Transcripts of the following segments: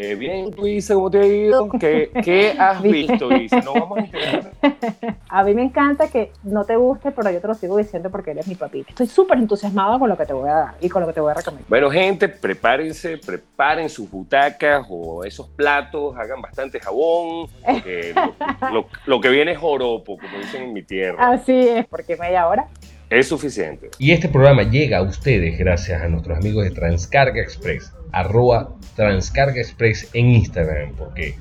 Eh, bien, tú Isa, ¿cómo te ha ido? ¿Qué, qué has visto, Isa? No vamos a, a mí me encanta que no te guste, pero yo te lo sigo diciendo porque eres mi papito. Estoy súper entusiasmado con lo que te voy a dar y con lo que te voy a recomendar. Bueno, gente, prepárense, preparen sus butacas o esos platos, hagan bastante jabón. lo, lo, que viene es joropo, como dicen en mi tierra. Así es, porque media hora es suficiente. Y este programa llega a ustedes gracias a nuestros amigos de Transcarga Express, arroba Transcarga Express en Instagram, porque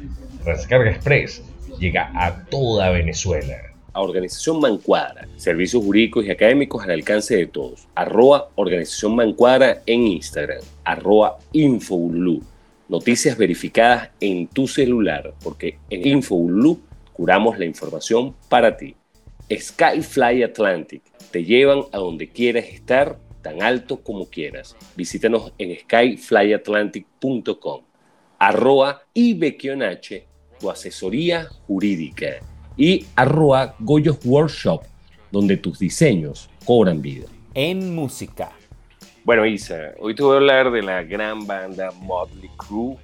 Transcarga Express llega a toda Venezuela. A Organización Mancuadra, servicios jurídicos y académicos al alcance de todos. Arroba Organización Mancuadra en Instagram. Arroba Infoulu. Noticias verificadas en tu celular, porque en Infoulu curamos la información para ti. Skyfly Atlantic te llevan a donde quieras estar, tan alto como quieras. Visítanos en skyflyatlantic.com. Arroa Ibequionache, tu asesoría jurídica. Y arroa Goyos Workshop, donde tus diseños cobran vida. En música. Bueno, Isa, hoy te voy a hablar de la gran banda Motley Crue,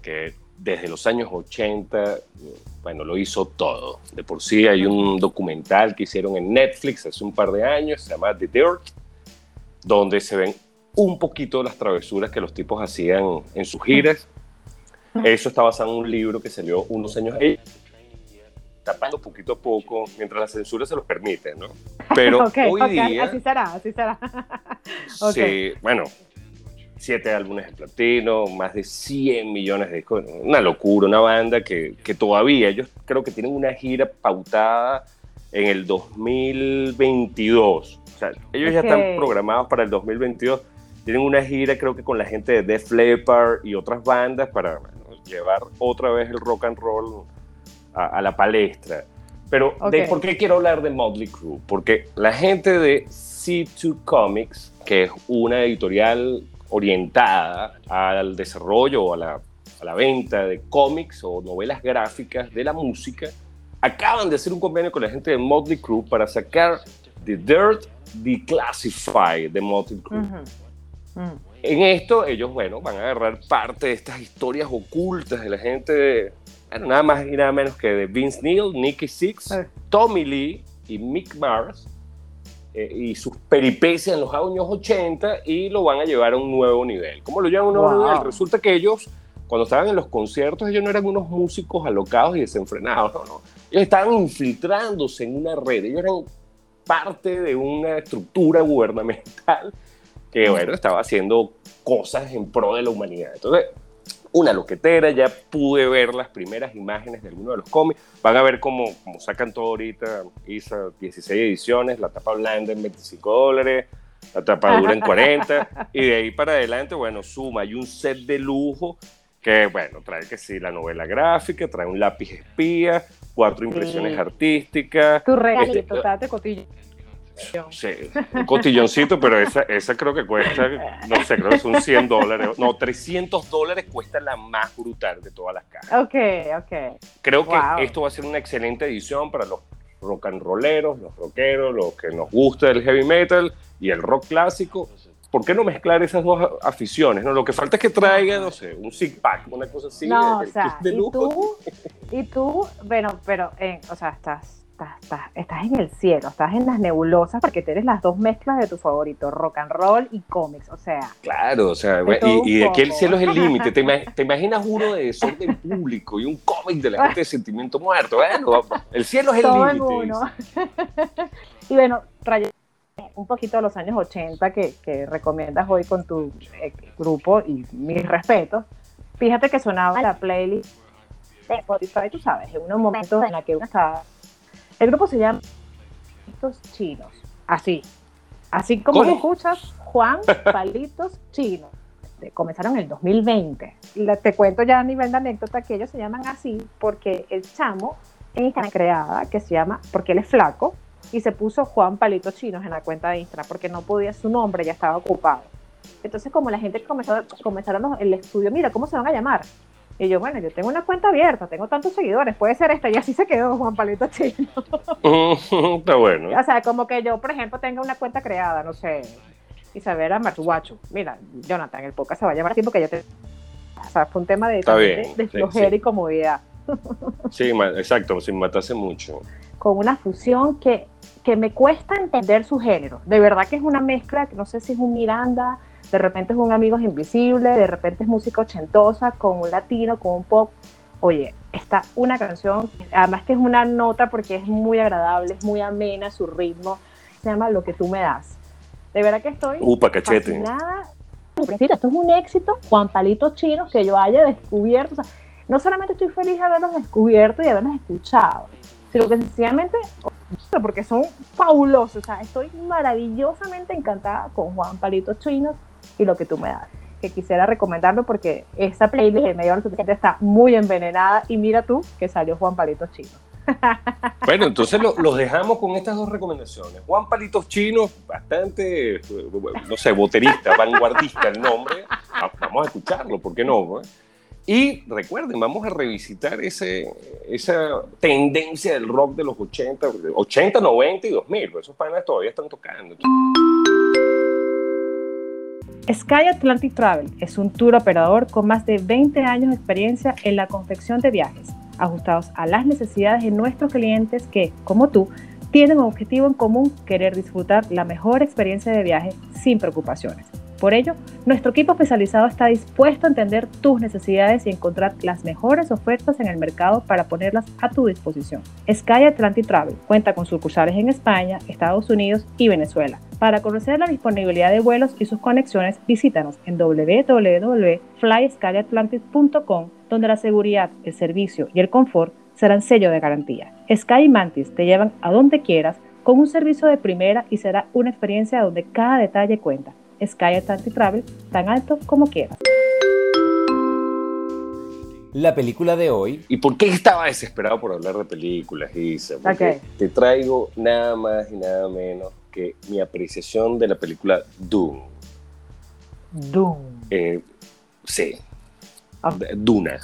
que desde los años 80 bueno, lo hizo todo. De por sí hay un documental que hicieron en Netflix hace un par de años, se llama The Dirt, donde se ven un poquito de las travesuras que los tipos hacían en sus giras. Eso está basado en un libro que salió unos años ahí, tapando poquito a poco, mientras la censura se los permite, ¿no? Pero hoy día... Así será, así será. sí, bueno, siete álbumes de platino, más de 100 millones de discos. Una locura, una banda que, que, todavía, ellos creo que tienen una gira pautada en el 2022. O sea, ellos ya están programados para el 2022. Tienen una gira, creo que con la gente de Def Leppard y otras bandas para llevar otra vez el rock and roll a, la palestra. Pero, de, ¿por qué quiero hablar de Motley Crue? Porque la gente de C2 Comics, que es una editorial orientada al desarrollo o a la, a la venta de cómics o novelas gráficas de la música, acaban de hacer un convenio con la gente de Motley Crue para sacar The Dirt Declassified de Motley Crue. En esto, ellos, bueno, van a agarrar parte de estas historias ocultas de la gente, de, nada más y nada menos que de Vince Neil, Nicky Six, Tommy Lee y Mick Mars, eh, y sus peripecias en los años 80 y lo van a llevar a un nuevo nivel. ¿Cómo lo llevan a un nuevo nivel? Resulta que ellos, cuando estaban en los conciertos, ellos no eran unos músicos alocados y desenfrenados, no, no. Ellos estaban infiltrándose en una red, ellos eran parte de una estructura gubernamental que, bueno, estaba haciendo cosas en pro de la humanidad. Entonces, una loquetera, ya pude ver las primeras imágenes de algunos de los cómics, van a ver cómo, cómo sacan todo ahorita, hizo 16 ediciones, la tapa blanda en 25 dólares, la tapa dura en 40, y de ahí para adelante, bueno, suma, hay un set de lujo que, bueno, trae que sí, la novela gráfica, trae un lápiz espía, cuatro impresiones artísticas. Tu regalito, este, cotillo. Sí, un cotilloncito, pero esa, esa creo que cuesta, no sé, creo que son 100 dólares. No, 300 dólares cuesta la más brutal de todas las cajas. Ok, ok. Creo que esto va a ser una excelente edición para los rock and rolleros, los rockeros, los que nos gusta el heavy metal y el rock clásico. ¿Por qué no mezclar esas dos aficiones? ¿no? Lo que falta es que traiga, no sé, un six pack, una cosa así. No, o sea, y tú, y tú, bueno, pero, eh, o sea, estás estás, en el cielo, estás en las nebulosas porque tienes las dos mezclas de tu favorito, rock and roll y cómics, o sea. Claro, o sea, y, de aquí el cielo es el límite. ¿Te, imaginas uno de desorden público y un cómic de la gente de sentimiento muerto? Bueno, el cielo es el límite. y bueno, un poquito de los años 80 que, que recomiendas hoy con tu eh, grupo y mis respetos. Fíjate que sonaba la playlist de Spotify, tú sabes, en unos momentos en la que uno estaba el grupo se llama Palitos Chinos. Así. Así como lo escuchas, Juan Palitos Chinos. este, comenzaron en el 2020. te cuento ya a nivel de anécdota que ellos se llaman así porque el chamo en Instagram creada que se llama, porque él es flaco, y se puso Juan Palito Chinos en la cuenta de Instagram porque no podía su nombre, ya estaba ocupado. Entonces, como la gente comenzó, comenzaron el estudio, mira, ¿cómo se van a llamar? Y yo, bueno, yo tengo una cuenta abierta, tengo tantos seguidores, puede ser esta, y así se quedó Juan Palito Chino. Está bueno. O sea, como que yo, por ejemplo, tenga una cuenta creada, no sé, Isabela Marchuacho. Mira, Jonathan, el podcast se va a llamar así porque yo te. O sea, fue un tema de, de, flojera y comodidad. Sí, exacto, sin matarse mucho. Con una fusión que, que me cuesta entender su género. De verdad que es una mezcla, que no sé si es un Miranda, de repente es un Amigos Invisible, de repente es música ochentosa con un latino, con un pop. Oye, está una canción, además que es una nota porque es muy agradable, es muy amena su ritmo, se llama Lo que tú me das. De verdad que estoy Upa, cachete. fascinada. Esto es un éxito, Juan Palito Chino, que yo haya descubierto. O sea, no solamente estoy feliz de haberlos descubierto y haberlos escuchado, sino que sencillamente, porque son fabulosos. O sea, estoy maravillosamente encantada con Juan Palito Chino y lo que tú me das. Que quisiera recomendarlo porque esa playlist de medio suficiente está muy envenenada. Y mira tú que salió Juan Palito Chino. Bueno, entonces los dejamos con estas dos recomendaciones. Juan Palitos Chinos, bastante, no sé, boterista, vanguardista el nombre. Vamos a escucharlo, ¿por qué no? Y recuerden, vamos a revisitar ese, esa tendencia del rock de los 80, 80, 90 y 2000. Esos panas todavía están tocando. Sky Atlantic Travel es un tour operador con más de 20 años de experiencia en la confección de viajes, ajustados a las necesidades de nuestros clientes que, como tú, tienen un objetivo en común, querer disfrutar la mejor experiencia de viaje sin preocupaciones. Por ello, nuestro equipo especializado está dispuesto a entender tus necesidades y encontrar las mejores ofertas en el mercado para ponerlas a tu disposición. Sky Atlantic Travel cuenta con sucursales en España, Estados Unidos y Venezuela. Para conocer la disponibilidad de vuelos y sus conexiones, visítanos en www.flyskyatlantic.com, donde la seguridad, el servicio y el confort serán sello de garantía. Sky y Mantis te llevan a donde quieras con un servicio de primera y será una experiencia donde cada detalle cuenta. Sky Atlantic Travel tan alto como quieras. La película de hoy. ¿Y por qué estaba desesperado por hablar de películas, Isa? Porque te traigo nada más y nada menos que mi apreciación de la película Doom. Doom. Eh, sí. Duna.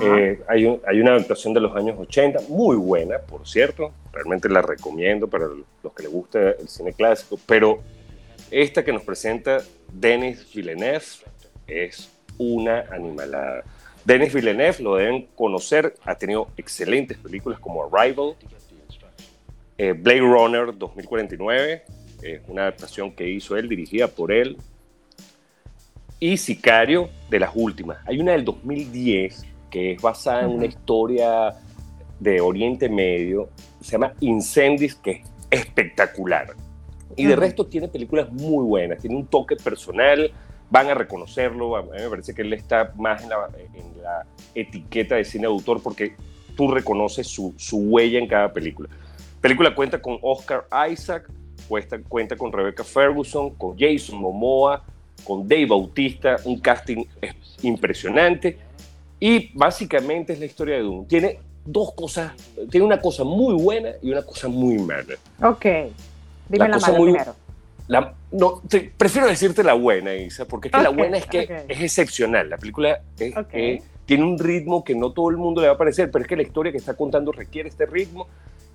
Eh, hay, hay, una adaptación de los años 80, muy buena, por cierto. Realmente la recomiendo para los que les guste el cine clásico, pero esta que nos presenta Denis Villeneuve es una animalada. Denis Villeneuve lo deben conocer, ha tenido excelentes películas como Arrival, eh, Blade Runner 2049, es una adaptación que hizo él, dirigida por él, y Sicario de las últimas. Hay una del 2010 que es basada en una historia de Oriente Medio, se llama Incendies, que es espectacular. Y de resto tiene películas muy buenas, tiene un toque personal, van a reconocerlo, a mí me parece que él está más en la, en la etiqueta de cine de autor porque tú reconoces su, su, huella en cada película. película cuenta con Oscar Isaac, cuenta, cuenta con Rebecca Ferguson, con Jason Momoa, con Dave Bautista, un casting impresionante. Y básicamente es la historia de Doom. Tiene dos cosas, tiene una cosa muy buena y una cosa muy mala. Ok. Dime la, mala primero. no, prefiero decirte la buena, Isa, porque es que la buena es que es excepcional. La película tiene un ritmo que no todo el mundo le va a parecer, pero es que la historia que está contando requiere este ritmo.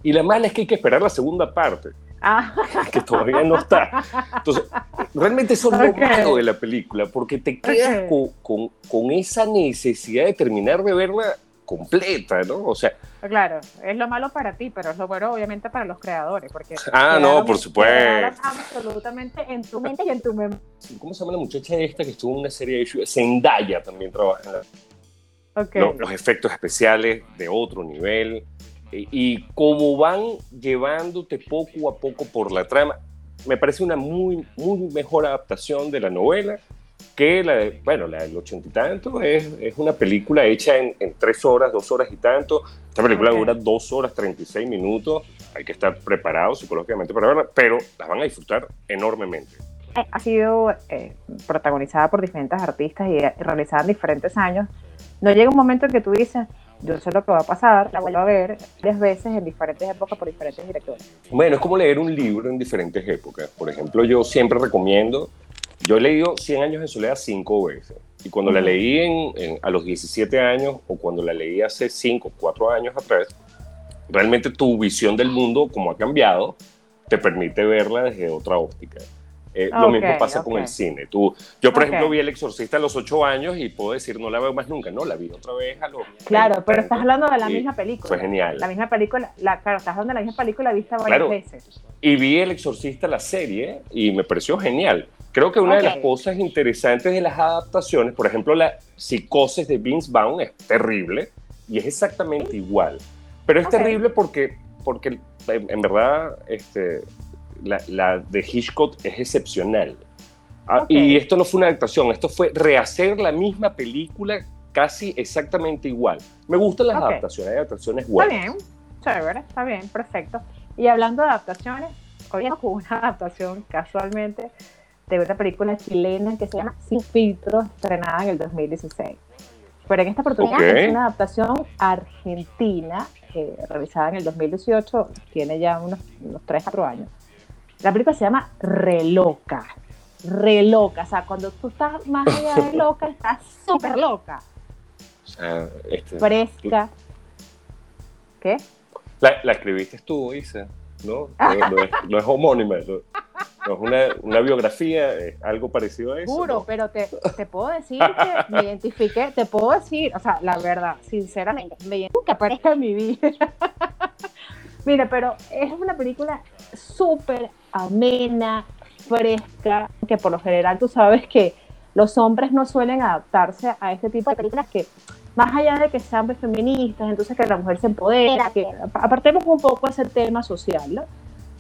Y la mala es que hay que esperar la segunda parte, ah. que todavía no está. Entonces, realmente eso es lo malo de la película, porque te quedas con, con, con, esa necesidad de terminar de verla completa, ¿no? O sea... Claro, es lo malo para ti, pero es lo bueno obviamente para los creadores, porque... Ah, no, por supuesto. Absolutamente en tu mente y en tu memoria. ¿Cómo se llama la muchacha esta que estuvo en una serie de Zendaya también trabaja en los, efectos especiales de otro nivel y, y cómo van llevándote poco a poco por la trama. Me parece una muy, muy mejor adaptación de la novela que la de, bueno, la del ochenta y tanto es, es, una película hecha en, en, tres horas, dos horas y tanto. Esta película dura dos horas, 36 minutos. Hay que estar preparado psicológicamente para verla, pero las van a disfrutar enormemente. ha sido eh, protagonizada por diferentes artistas y realizada en diferentes años, no llega un momento en que tú dices, yo sé lo que va a pasar, la vuelvo a ver tres veces en diferentes épocas por diferentes directores. Bueno, es como leer un libro en diferentes épocas. Por ejemplo, yo siempre recomiendo, yo he leído 100 años de soledad cinco veces. Y cuando la leí en, a los 17 años o cuando la leí hace 5, 4 años atrás, realmente tu visión del mundo, como ha cambiado, te permite verla desde otra óptica. Eh, lo mismo pasa con el cine. Tú, yo, por ejemplo, vi El Exorcista a los 8 años y puedo decir, no la veo más nunca. No, la vi otra vez a los. Claro, pero estás hablando de la misma película. Fue genial. La misma película, la, claro, estás hablando de la misma película vista varias veces. Y vi El Exorcista, la serie, y me pareció genial. Creo que una de las cosas interesantes de las adaptaciones, por ejemplo, la psicosis de Vince Vaughn es terrible y es exactamente igual. Pero es terrible porque, porque en, verdad este, la, de Hitchcock es excepcional. Ah, y esto no fue una adaptación, esto fue rehacer la misma película casi exactamente igual. Me gustan las adaptaciones, hay adaptaciones buenas. Está bien, chévere, está bien, perfecto. Y hablando de adaptaciones, hoy con una adaptación casualmente de una película chilena que se llama Sin Filtro, estrenada en el 2016. Pero en esta oportunidad es una adaptación argentina, eh, realizada en el 2018, tiene ya unos, unos 3, 4 años. La película se llama Reloca. Reloca, o sea, cuando tú estás más allá de loca, estás súper loca. Este, Fresca. ¿Qué? La, la, escribiste tú, Isa, ¿no? No, es, homónima, no, es una, una, biografía, algo parecido a eso. Juro, pero te, te, puedo decir que me identifiqué, te puedo decir, o sea, la verdad, sinceramente, me identifico que aparezca en mi vida. Mira, pero es una película súper amena, fresca, que por lo general tú sabes que los hombres no suelen adaptarse a este tipo de películas que, más allá de que sean feministas, entonces que la mujer se empodera, que apartemos un poco ese tema social, ¿no?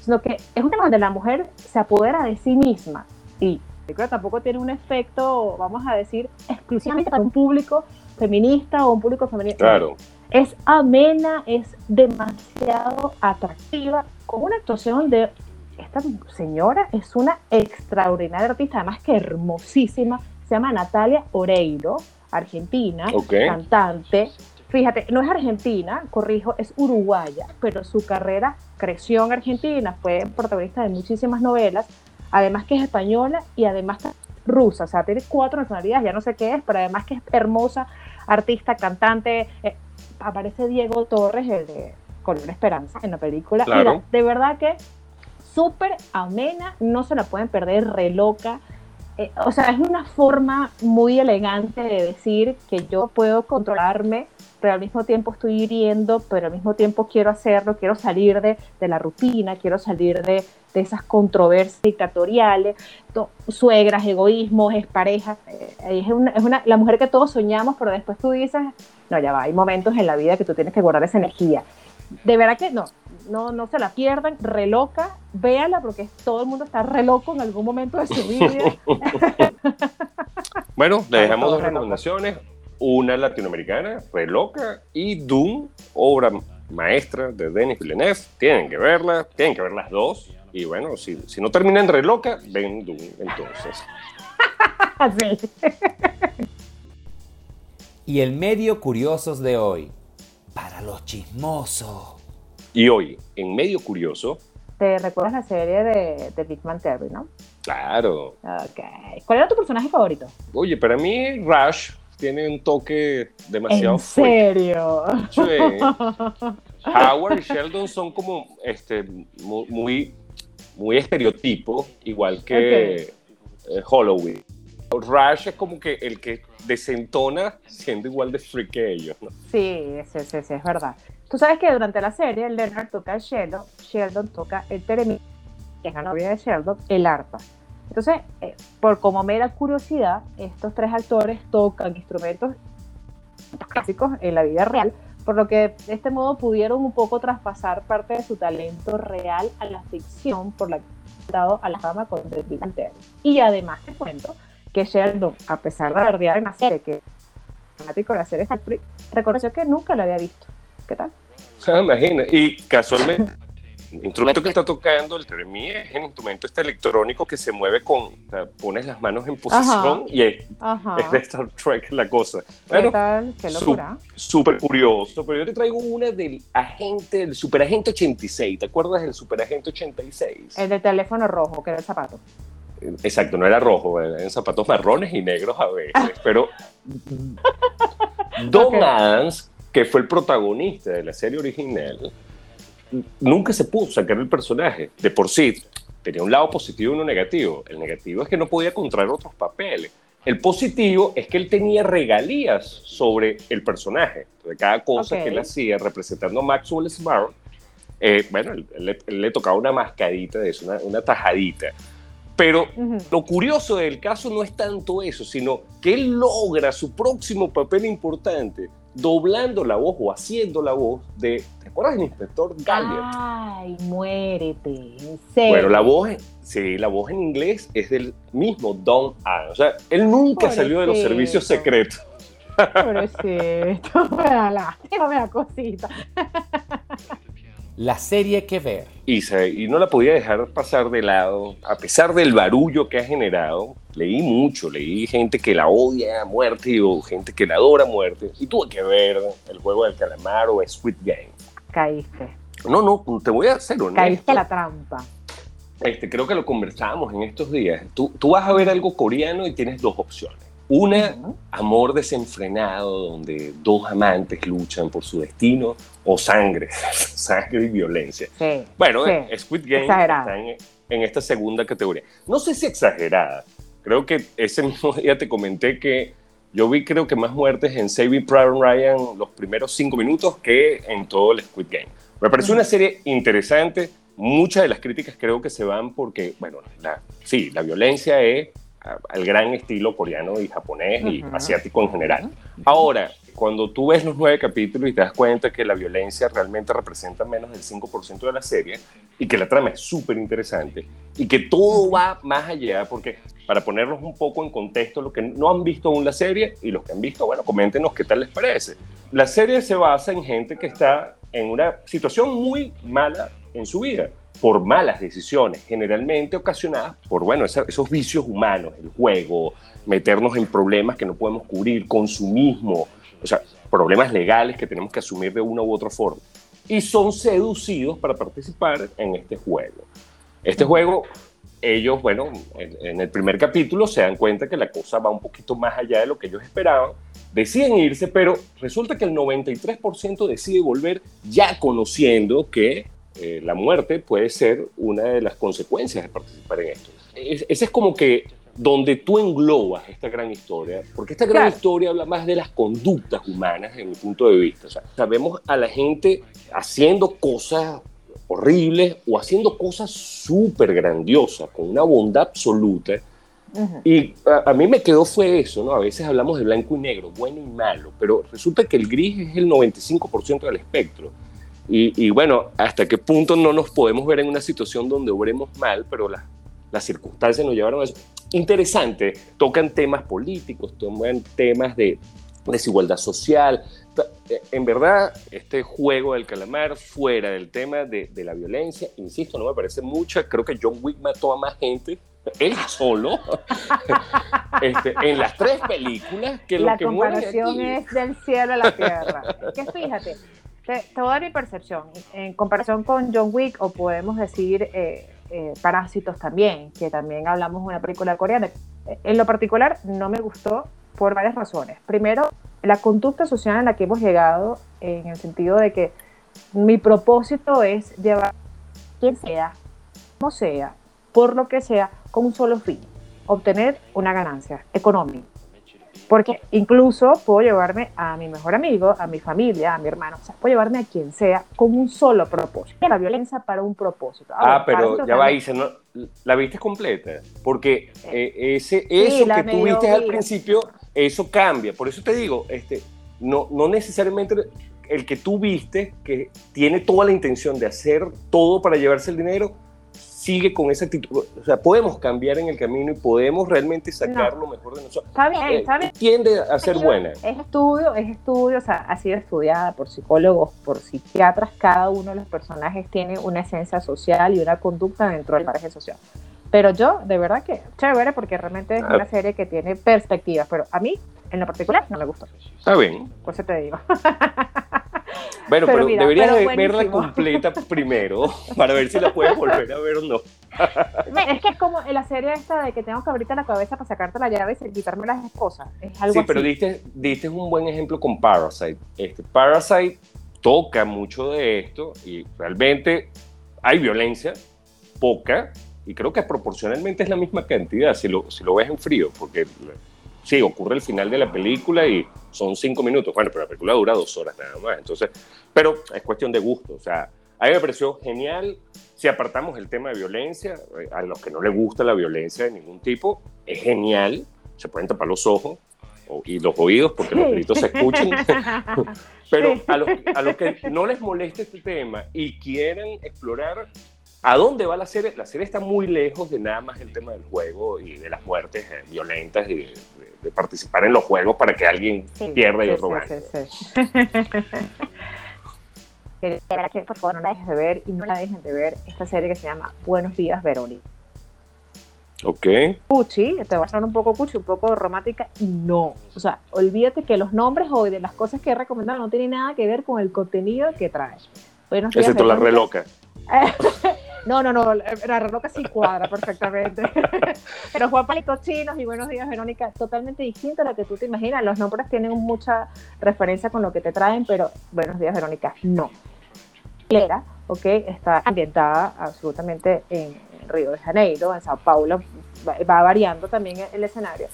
Sino que es un tema donde la mujer se apodera de sí misma y la tampoco tiene un efecto, vamos a decir, exclusivamente para un público feminista o un público femenino. Claro. Es amena, es demasiado atractiva, con una actuación de esta señora es una extraordinaria artista, además que hermosísima. Se llama Natalia Oreiro, argentina, cantante. Fíjate, no es argentina, corrijo, es uruguaya, pero su carrera creció en Argentina, fue protagonista de muchísimas novelas, además que es española y además rusa, o sea, tiene cuatro nacionalidades, ya no sé qué es, pero además que es hermosa, artista, cantante. Eh, aparece Diego Torres, el de Color Esperanza, en la película. Mira, de verdad que súper amena, no se la pueden perder, re loca. Eh, o sea, es una forma muy elegante de decir que yo puedo controlarme, pero al mismo tiempo estoy hiriendo, pero al mismo tiempo quiero hacerlo, quiero salir de, de la rutina, quiero salir de, de esas controversias dictatoriales, suegras, egoísmos, es pareja. Eh, es, una, es una, la mujer que todos soñamos, pero después tú dices, no, ya va, hay momentos en la vida que tú tienes que guardar esa energía. De verdad que no, no, no se la pierdan, reloca, véanla porque todo el mundo está reloco en algún momento de su vida. bueno, le dejamos dos recomendaciones, una latinoamericana, Reloca, y Doom, obra maestra de Denis Villeneuve. Tienen que verla, tienen que ver las dos. Y bueno, si, si no terminan Reloca, ven Doom entonces. sí. y el medio curiosos de hoy, para los chismosos. Y hoy, en Medio Curioso... ¿Te recuerdas la serie de, de Big Man Terry, no? Claro. Ok. ¿Cuál era tu personaje favorito? Oye, para mí Rush tiene un toque demasiado ¿En serio? Sí. Howard y Sheldon son como este, muy, muy estereotipo, igual que eh, Holloway. Rush es como que el que desentona siendo igual de freak que ellos, ¿no? Sí, sí, sí, sí, es verdad. Tú sabes que durante la serie Leonard toca el Sheldon, Sheldon toca el teremín, que es la novia de Sheldon, el arpa. Entonces, eh, por como mera curiosidad, estos tres actores tocan instrumentos clásicos en la vida real, por lo que de este modo pudieron un poco traspasar parte de su talento real a la ficción por la que han dado a la fama con The Big Y además te cuento que Sheldon, a pesar de haber en la serie, que fanático de la serie reconoció que nunca la había visto. ¿Qué tal? Imagina, y casualmente instrumento que está tocando el Teremí es el instrumento este electrónico que se mueve con, o sea, pones las manos en posición y es, es, de Star Trek la cosa. ¿Qué tal? Qué locura. Súper curioso, pero yo te traigo una del agente, del superagente 86. ¿Te acuerdas del superagente 86? El de teléfono rojo, que era el zapato. Exacto, no era rojo, eran zapatos marrones y negros a veces, pero Don Adams, que fue el protagonista de la serie original, nunca se pudo sacar el personaje. De por sí, tenía un lado positivo y uno negativo. El negativo es que no podía contraer otros papeles. El positivo es que él tenía regalías sobre el personaje. De cada cosa que él hacía representando a Maxwell Smart, eh, bueno, él, le tocaba una mascadita de eso, una, tajadita. Pero lo curioso del caso no es tanto eso, sino que él logra su próximo papel importante doblando la voz o haciendo la voz de, ¿te acuerdas del inspector Galliard? Ay, muérete, Bueno, la voz, sí, la voz en inglés es del mismo Don Allen. O sea, él nunca salió de los servicios secretos. Pobrecito, me da lástima, me da cosita la serie que ver. Y, y no la podía dejar pasar de lado, a pesar del barullo que ha generado. Leí mucho, leí gente que la odia a muerte o gente que la adora a muerte. Y tuve que ver el juego del calamar o Squid Game. Caíste. No, no, te voy a hacer honesto. Caíste la trampa. Este, creo que lo conversábamos en estos días. Tú, tú vas a ver algo coreano y tienes dos opciones una, amor desenfrenado, donde dos amantes luchan por su destino, o sangre, sangre y violencia. bueno, Squid Game está en, esta segunda categoría. No sé si exagerada. Creo que ese mismo día te comenté que yo vi creo que más muertes en Saving Private Ryan los primeros cinco minutos que en todo el Squid Game. Me pareció una serie interesante. Muchas de las críticas creo que se van porque, bueno, la, sí, la violencia es al gran estilo coreano y japonés y asiático en general. Ahora, cuando tú ves los nueve capítulos y te das cuenta que la violencia realmente representa menos del 5% de la serie y que la trama es súper interesante y que todo va más allá, porque para ponernos un poco en contexto, lo que no han visto aún la serie y los que han visto, bueno, coméntenos qué tal les parece. La serie se basa en gente que está en una situación muy mala en su vida por malas decisiones, generalmente ocasionadas por, bueno, esos vicios humanos, el juego, meternos en problemas que no podemos cubrir, consumismo, o sea, problemas legales que tenemos que asumir de una u otra forma. Y son seducidos para participar en este juego. Este juego, ellos, bueno, en, el primer capítulo se dan cuenta que la cosa va un poquito más allá de lo que ellos esperaban, deciden irse, pero resulta que el 93% decide volver ya conociendo que eh, la muerte puede ser una de las consecuencias de participar en esto. ese es como que donde tú englobas esta gran historia, porque esta gran historia habla más de las conductas humanas en mi punto de vista. O sea, sabemos a la gente haciendo cosas horribles o haciendo cosas súper grandiosas, con una bondad absoluta. Y a, a, mí me quedó fue eso, ¿no? A veces hablamos de blanco y negro, bueno y malo, pero resulta que el gris es el 95% del espectro. Y, bueno, hasta qué punto no nos podemos ver en una situación donde obremos mal, pero las circunstancias nos llevaron a eso. Interesante, tocan temas políticos, tocan temas de desigualdad social. Eh, en verdad, este juego del calamar, fuera del tema de, la violencia, insisto, no me parece mucha. Creo que John Wick mató a más gente él solo este, en las tres películas que la lo que comparación es del cielo a la tierra. que fíjate, te, voy a dar mi percepción. En comparación con John Wick, o podemos decir eh, eh, Parásitos también, que también hablamos de una película coreana. En lo particular, no me gustó por varias razones. Primero, la conducta social en la que hemos llegado, en el sentido de que mi propósito es llevar quien sea, como sea, por lo que sea, con un solo fin, obtener una ganancia económica. Porque incluso puedo llevarme a mi mejor amigo, a mi familia, a mi hermano, o sea, puedo llevarme a quien sea con un solo propósito. La violencia para un propósito. ah, pero ya va, Isa, ¿no? ¿la viste completa? Porque eh, ese, eso que tú viste al principio, eso cambia. Por eso te digo, este, no, no necesariamente el que tú viste, que tiene toda la intención de hacer todo para llevarse el dinero, sigue con esa actitud. O sea, podemos cambiar en el camino y podemos realmente sacar lo mejor de nosotros. Está bien, Eh, está bien. Tiende a ser buena. Es estudio, es estudio, o sea, ha sido estudiada por psicólogos, por psiquiatras. Cada uno de los personajes tiene una esencia social y una conducta dentro del margen social. Pero yo, de verdad que chévere, porque realmente es Ah. una serie que tiene perspectivas. Pero a mí, en lo particular, no me gustó. Está bien. Por eso te digo. Bueno, Pero pero, mira, deberías pero verla completa primero para ver si la puedes volver a ver o no. Es que es como en la serie esta de que tengo que abrirte la cabeza para sacarte la llave y quitarme las esposas. Es algo Sí, pero diste un buen ejemplo con Parasite. Este, Parasite toca mucho de esto y realmente hay violencia, poca, y creo que proporcionalmente es la misma cantidad si lo, si lo ves en frío, porque sí, ocurre el final de la película y son cinco minutos. Bueno, pero la película dura dos horas nada más. Entonces, pero es cuestión de gusto. O sea, a mí me pareció genial. Si apartamos el tema de violencia, eh, a los que no les gusta la violencia de ningún tipo, es genial. Se pueden tapar los ojos y los oídos porque los gritos se escuchan. Pero a los, a los que no les moleste este tema y quieran explorar a dónde va la serie, la serie está muy lejos de nada más el tema del juego y de las muertes eh, violentas y de, de- participar en los juegos para que alguien Sí, pierda y sí, otro gane. sí, sí. Que por favor no la dejes de ver y no la dejen de ver esta serie que se llama Buenos días Verónica. Ok. Cuchi, te va a sonar un poco cuchi, un poco romántica, y no. O sea, olvídate que los nombres o de las cosas que he recomendado no tienen nada que ver con el contenido que trae. Buenos días, Excepto la Verónica. No, no, no, la reloca sí cuadra perfectamente. Pero Juan Palitos Chinos y Buenos Días Verónica, totalmente distinto a lo que tú te imaginas. Los nombres tienen mucha referencia con lo que te traen, pero Buenos Días Verónica, no. Era, ok, está ambientada absolutamente en Río de Janeiro, en Sao Paulo, va, va variando también el escenario.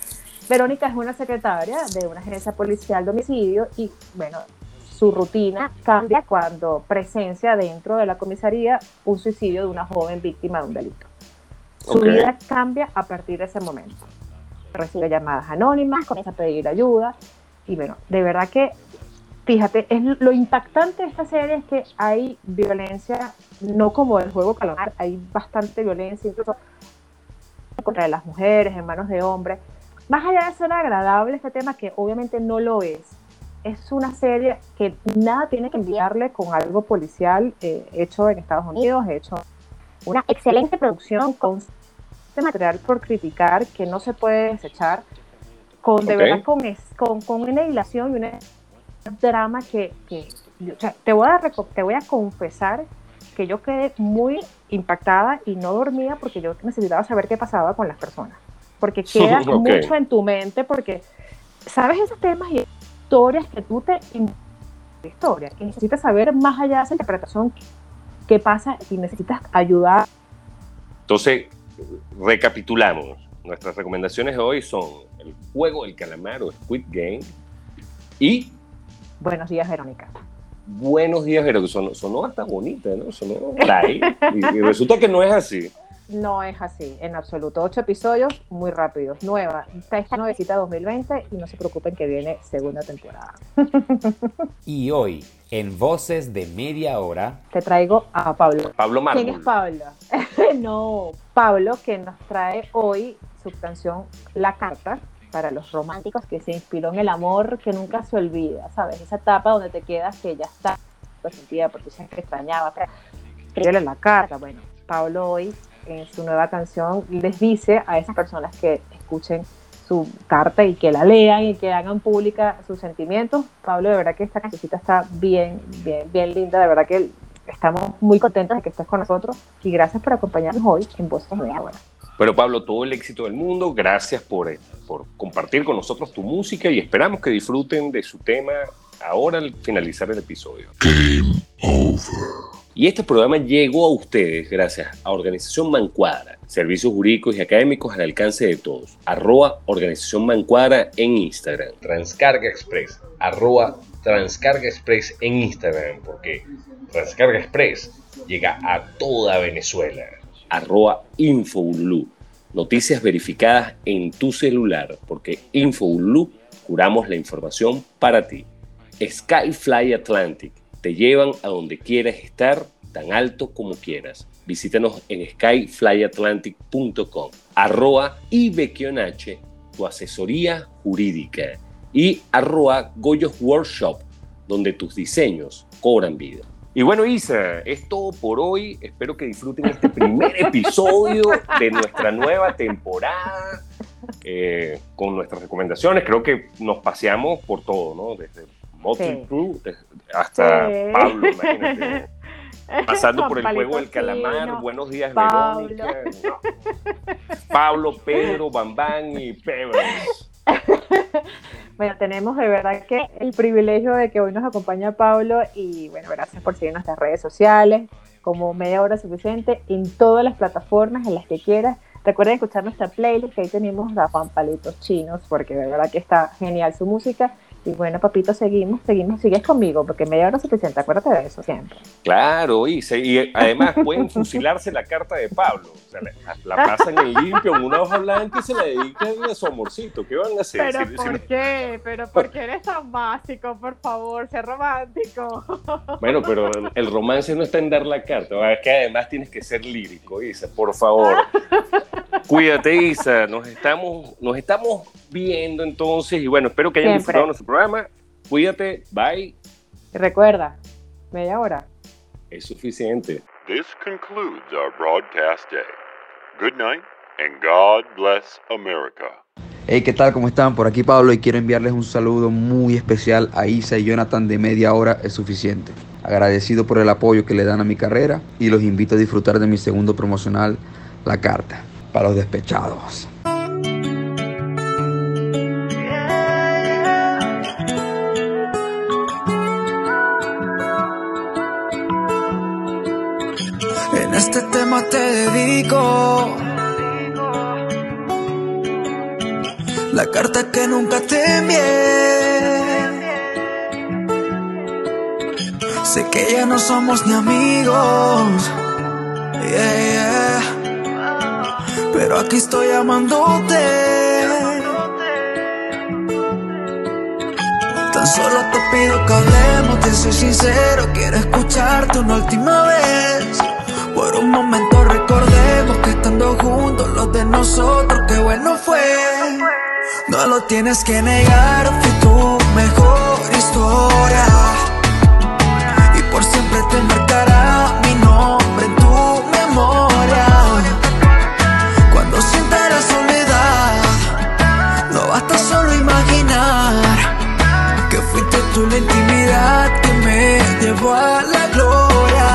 Verónica es una secretaria de una agencia policial de homicidio y, bueno, su rutina cambia cuando presencia dentro de la comisaría un suicidio de una joven víctima de un delito. Su vida cambia a partir de ese momento. Recibe llamadas anónimas, comienza a pedir ayuda y bueno, de verdad que, fíjate, es lo impactante de esta serie es que hay violencia, no como el juego Calamar, hay bastante violencia, incluso contra las mujeres, en manos de hombres. Más allá de ser agradable este tema, que obviamente no lo es, es una serie que nada tiene que enviarle con algo policial eh, hecho en Estados Unidos, hecho una excelente producción con este material por criticar que no se puede desechar, con de Ok. verdad con, es- con, con una hilación y un drama que, que o sea, te, voy a, te voy a confesar que yo quedé muy impactada y no dormía porque yo necesitaba saber qué pasaba con las personas. Porque queda Ok. mucho en tu mente, porque sabes esos temas y historias que tú te in- historia y necesitas saber más allá de esa interpretación qué pasa y necesitas ayudar Entonces, recapitulamos. Nuestras recomendaciones de hoy son el juego del calamar o Squid Game y buenos días Verónica Buenos días, que sonó, sonó hasta bonita, ¿no? Sonó y resulta que no es así. No es así en absoluto ocho episodios muy rápidos nueva esta nuevecita 2020 y no se preocupen que viene segunda temporada Y hoy, en Voces de Media Hora, te traigo a Pablo Pablo Mármol. ¿Quién es Pablo? no, Pablo que nos trae hoy su canción La Carta para los románticos que se inspiró en el amor que nunca se olvida, ¿sabes? Esa etapa donde te quedas que ya está pues, sentida porque siempre extrañaba, pero la carta. Bueno, Pablo hoy en su nueva canción les dice a esas personas que escuchen su carta y que la lean y que hagan pública sus sentimientos. Pablo, de verdad que esta cancioncita está bien, bien, bien linda, de verdad que estamos muy contentos de que estés con nosotros y gracias por acompañarnos hoy en Voces de Hora. Pero Pablo, todo el éxito del mundo. Gracias por, eh, por compartir con nosotros tu música y esperamos que disfruten de su tema ahora al finalizar el episodio. Y este programa llegó a ustedes gracias a Organización Mancuadra, servicios jurídicos y académicos al alcance de todos. Arroba Organización Mancuadra en Instagram. Transcarga Express. Arroba Transcarga Express en Instagram, porque Transcarga Express llega a toda Venezuela. Arroba Infoulú. Noticias verificadas en tu celular, porque Infoulú curamos la información para ti. Skyfly Atlantic te llevan a donde quieras estar, tan alto como quieras. visítanos en skyflyatlantic.com, arroba ibekionache, tu asesoría jurídica, y arroba Goyos Workshop, donde tus diseños cobran vida. Y bueno, Isa, es todo por hoy. Espero que disfruten este primer episodio de nuestra nueva temporada eh, con nuestras recomendaciones. Creo que nos paseamos por todo, ¿no? Desde Motley Crue hasta Pablo, imagínate. Pasando por el juego del calamar, Buenos días, Verónica. Pablo, Pedro, Bambán y Pedro. Bueno, tenemos de verdad que el privilegio de que hoy nos acompaña Pablo y bueno, gracias por seguir nuestras redes sociales, como media hora suficiente, en todas las plataformas en las que quieras. Recuerden escuchar nuestra playlist, que ahí tenemos a Juan Palitos Chinos, porque de verdad que está genial su música. Y bueno, papito, seguimos, seguimos, sigues conmigo, porque media hora es suficiente, acuérdate de eso siempre. Claro, y, y además pueden fusilarse la carta de Pablo. O sea, la, pasan en limpio en una hoja blanca y se la dedican a su amorcito. ¿Qué van a hacer? ¿Pero por qué? ¿Pero por qué eres tan básico? Por favor, sé romántico. Bueno, pero el romance no está en dar la carta, es que además tienes que ser lírico, Isa, por favor. Cuídate, Isa, nos estamos, nos estamos viendo entonces y bueno, espero que hayan disfrutado nuestro programa. Cuídate, bye. recuerda, media hora. Es suficiente. This concludes our broadcast day. Good night and God bless America. Hey, ¿qué tal? ¿Cómo están? Por aquí Pablo y quiero enviarles un saludo muy especial a Isa y Jonathan de media hora es suficiente. Agradecido por el apoyo que le dan a mi carrera y los invito a disfrutar de mi segundo promocional, La Carta, para los despechados. este tema te dedico. La carta que nunca te envié. Sé que ya no somos ni amigos. Pero aquí estoy amándote. Tan solo te pido que hablemos, te soy sincero, quiero escucharte una última vez. Por un momento recordemos que estando juntos los de nosotros, qué bueno fue. No lo tienes que negar, fui tu mejor historia. Tú la intimidad que me llevó a la gloria.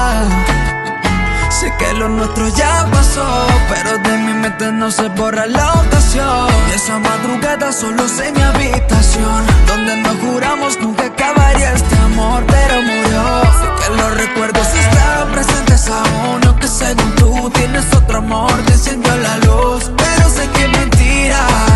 Sé que lo nuestro ya pasó, pero de mi mente no se borra la ocasión. Y esa madrugada solo sé mi habitación, donde nos juramos nunca acabaría este amor, pero murió. Sé que los recuerdos están presentes aún, aunque según tú tienes otro amor, te la luz, pero sé que es mentira.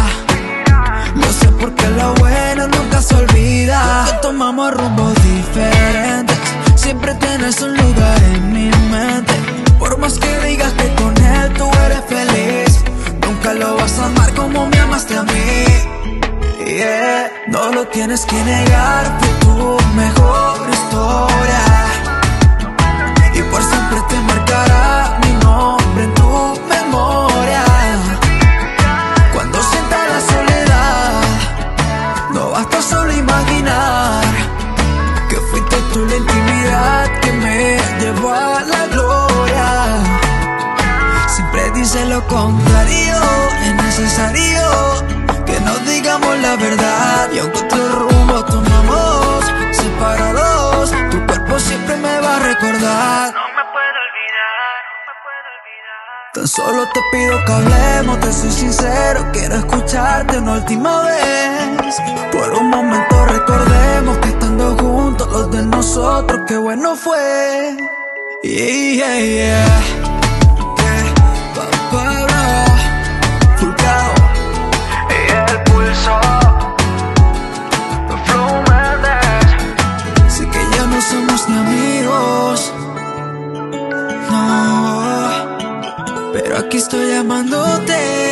Lo sé porque lo bueno nunca se olvida. Tomamos rumbos diferentes, siempre tienes un lugar en mi mente. Por más que digas que con él tú eres feliz, nunca lo vas a amar como me amaste a mí. Yeah. No lo tienes que negar, fue tu mejor historia. Dice lo contrario, es necesario que nos digamos la verdad. Y aunque otro rumbo tomamos separados, tu cuerpo siempre me va a recordar. No me puedo olvidar, no me puedo olvidar. Tan solo te pido que hablemos, te soy sincero, quiero escucharte una última vez. Por un momento recordemos que estando juntos los de nosotros, qué bueno fue. Yeah, yeah. Aquí estoy llamándote.